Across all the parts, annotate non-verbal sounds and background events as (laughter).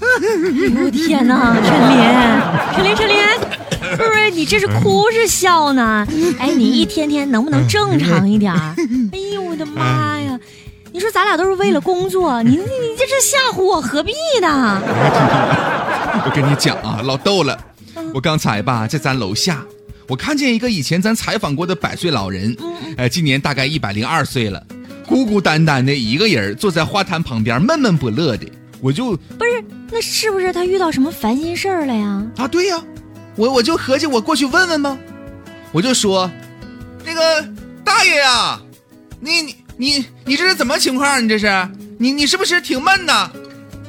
我的天哪，陈林，陈林，陈林，不是你这是哭是笑呢？哎，你一天天能不能正常一点儿？哎呦我的妈呀！你说咱俩都是为了工作，你你你这是吓唬我，何必呢？我跟你讲啊，老逗了。我刚才吧，在咱楼下，我看见一个以前咱采访过的百岁老人，呃，今年大概一百零二岁了，孤孤单单的一个人坐在花坛旁边，闷闷不乐的。我就不是，那是不是他遇到什么烦心事儿了呀？啊，对呀，我我就合计我过去问问吧，我就说，那个大爷呀，你你你你这是怎么情况？你这是你你是不是挺闷呐？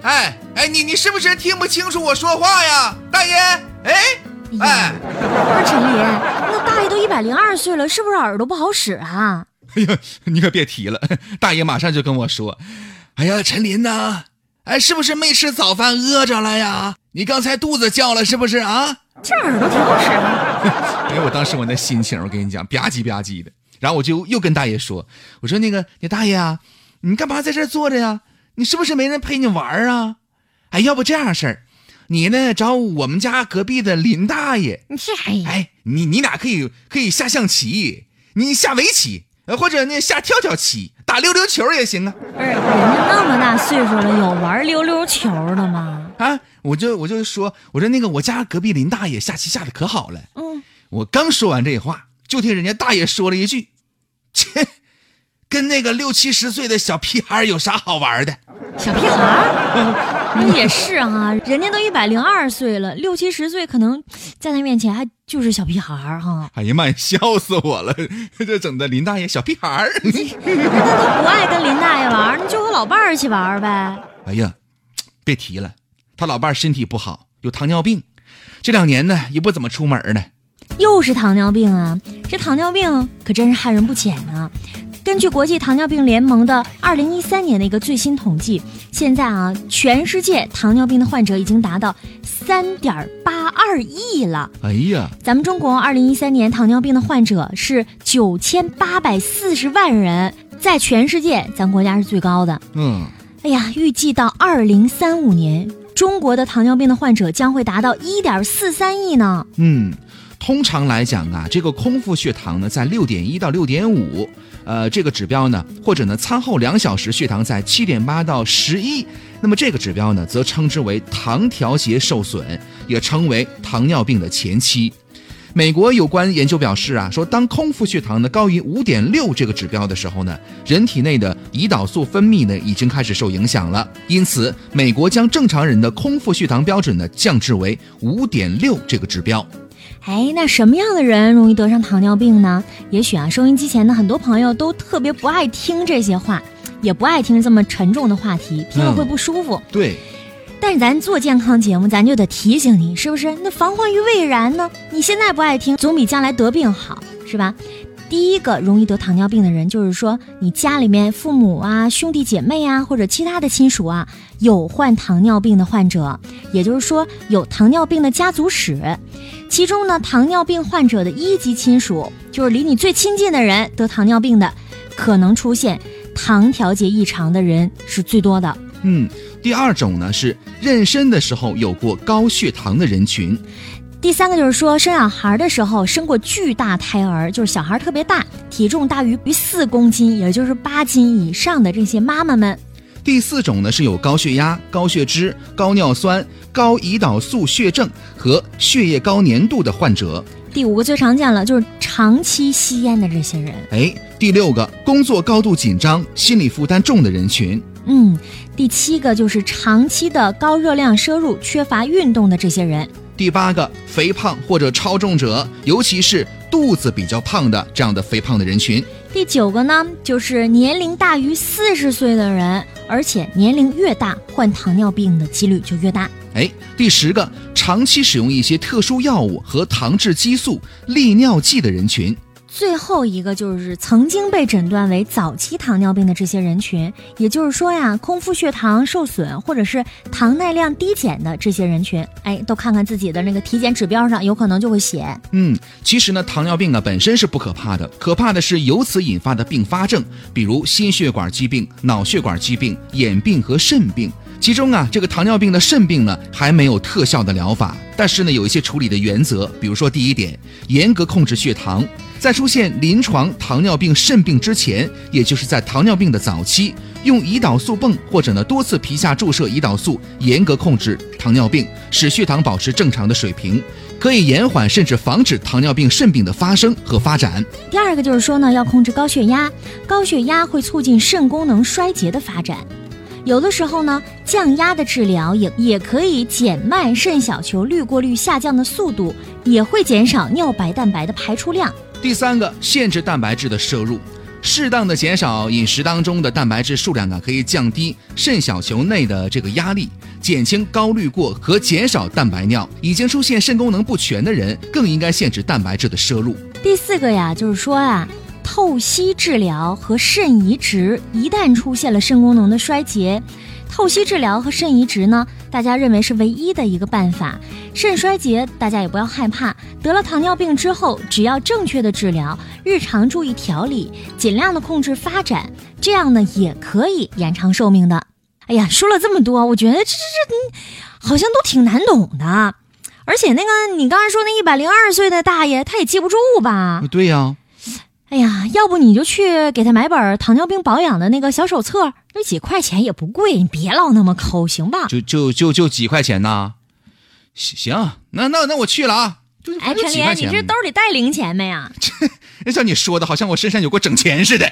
哎哎，你你是不是听不清楚我说话呀，大爷？哎哎，不是陈林，那大爷都一百零二岁了，是不是耳朵不好使啊？哎呀，你可别提了，大爷马上就跟我说，哎呀，陈林呐。哎，是不是没吃早饭饿着了呀？你刚才肚子叫了是不是啊？这耳朵挺好使。(laughs) 哎，我当时我那心情，我跟你讲，吧唧吧唧的。然后我就又跟大爷说：“我说那个，你大爷啊，你干嘛在这坐着呀？你是不是没人陪你玩啊？哎，要不这样事儿，你呢找我们家隔壁的林大爷。你是谁？哎，你你俩可以可以下象棋，你下围棋。”或者那下跳跳棋，打溜溜球也行啊。不是，人家那么大岁数了，有玩溜溜球的吗？啊，我就我就说，我说那个我家隔壁林大爷下棋下的可好了。嗯，我刚说完这话，就听人家大爷说了一句：“切。”跟那个六七十岁的小屁孩有啥好玩的？小屁孩 (laughs) 也是哈，人家都一百零二岁了，六七十岁可能在他面前还就是小屁孩儿哈。哎呀妈呀，笑死我了！(laughs) 这整的林大爷小屁孩儿 (laughs) 那他不爱跟林大爷玩，那就和老伴儿一起玩呗。哎呀，别提了，他老伴儿身体不好，有糖尿病，这两年呢也不怎么出门呢。又是糖尿病啊！这糖尿病可真是害人不浅啊。根据国际糖尿病联盟的二零一三年的一个最新统计，现在啊，全世界糖尿病的患者已经达到三点八二亿了。哎呀，咱们中国二零一三年糖尿病的患者是九千八百四十万人，在全世界咱国家是最高的。嗯，哎呀，预计到二零三五年，中国的糖尿病的患者将会达到一点四三亿呢。嗯，通常来讲啊，这个空腹血糖呢在六点一到六点五。呃，这个指标呢，或者呢，餐后两小时血糖在七点八到十一，那么这个指标呢，则称之为糖调节受损，也称为糖尿病的前期。美国有关研究表示啊，说当空腹血糖呢高于五点六这个指标的时候呢，人体内的胰岛素分泌呢已经开始受影响了，因此美国将正常人的空腹血糖标准呢降至为五点六这个指标。哎，那什么样的人容易得上糖尿病呢？也许啊，收音机前的很多朋友都特别不爱听这些话，也不爱听这么沉重的话题，听了会不舒服。对。但是咱做健康节目，咱就得提醒你，是不是？那防患于未然呢？你现在不爱听，总比将来得病好，是吧？第一个容易得糖尿病的人，就是说你家里面父母啊、兄弟姐妹啊，或者其他的亲属啊，有患糖尿病的患者，也就是说有糖尿病的家族史。其中呢，糖尿病患者的一级亲属，就是离你最亲近的人得糖尿病的，可能出现糖调节异常的人是最多的。嗯，第二种呢是妊娠的时候有过高血糖的人群。第三个就是说，生小孩的时候生过巨大胎儿，就是小孩特别大，体重大于于四公斤，也就是八斤以上的这些妈妈们。第四种呢是有高血压、高血脂、高尿酸、高胰岛素血症和血液高粘度的患者。第五个最常见了，就是长期吸烟的这些人。哎，第六个工作高度紧张、心理负担重的人群。嗯，第七个就是长期的高热量摄入、缺乏运动的这些人。第八个，肥胖或者超重者，尤其是肚子比较胖的这样的肥胖的人群。第九个呢，就是年龄大于四十岁的人，而且年龄越大，患糖尿病的几率就越大。哎，第十个，长期使用一些特殊药物和糖制激素、利尿剂的人群。最后一个就是曾经被诊断为早期糖尿病的这些人群，也就是说呀，空腹血糖受损或者是糖耐量低减的这些人群，哎，都看看自己的那个体检指标上，有可能就会写。嗯，其实呢，糖尿病啊本身是不可怕的，可怕的是由此引发的并发症，比如心血管疾病、脑血管疾病、眼病和肾病。其中啊，这个糖尿病的肾病呢，还没有特效的疗法，但是呢，有一些处理的原则，比如说第一点，严格控制血糖，在出现临床糖尿病肾病之前，也就是在糖尿病的早期，用胰岛素泵或者呢多次皮下注射胰岛素，严格控制糖尿病，使血糖保持正常的水平，可以延缓甚至防止糖尿病肾病的发生和发展。第二个就是说呢，要控制高血压，高血压会促进肾功能衰竭的发展。有的时候呢，降压的治疗也也可以减慢肾小球滤过率下降的速度，也会减少尿白蛋白的排出量。第三个，限制蛋白质的摄入，适当的减少饮食当中的蛋白质数量啊，可以降低肾小球内的这个压力，减轻高滤过和减少蛋白尿。已经出现肾功能不全的人，更应该限制蛋白质的摄入。第四个呀，就是说啊。透析治疗和肾移植，一旦出现了肾功能的衰竭，透析治疗和肾移植呢，大家认为是唯一的一个办法。肾衰竭大家也不要害怕，得了糖尿病之后，只要正确的治疗，日常注意调理，尽量的控制发展，这样呢也可以延长寿命的。哎呀，说了这么多，我觉得这这这好像都挺难懂的，而且那个你刚才说那一百零二岁的大爷，他也记不住吧？对呀。哎呀，要不你就去给他买本糖尿病保养的那个小手册，那几块钱也不贵，你别老那么抠，行吧？就就就就几块钱呐？行，那那那我去了啊！哎，陈林，你这兜里带零钱没呀？这 (laughs) 像你说的，好像我身上有过整钱似的。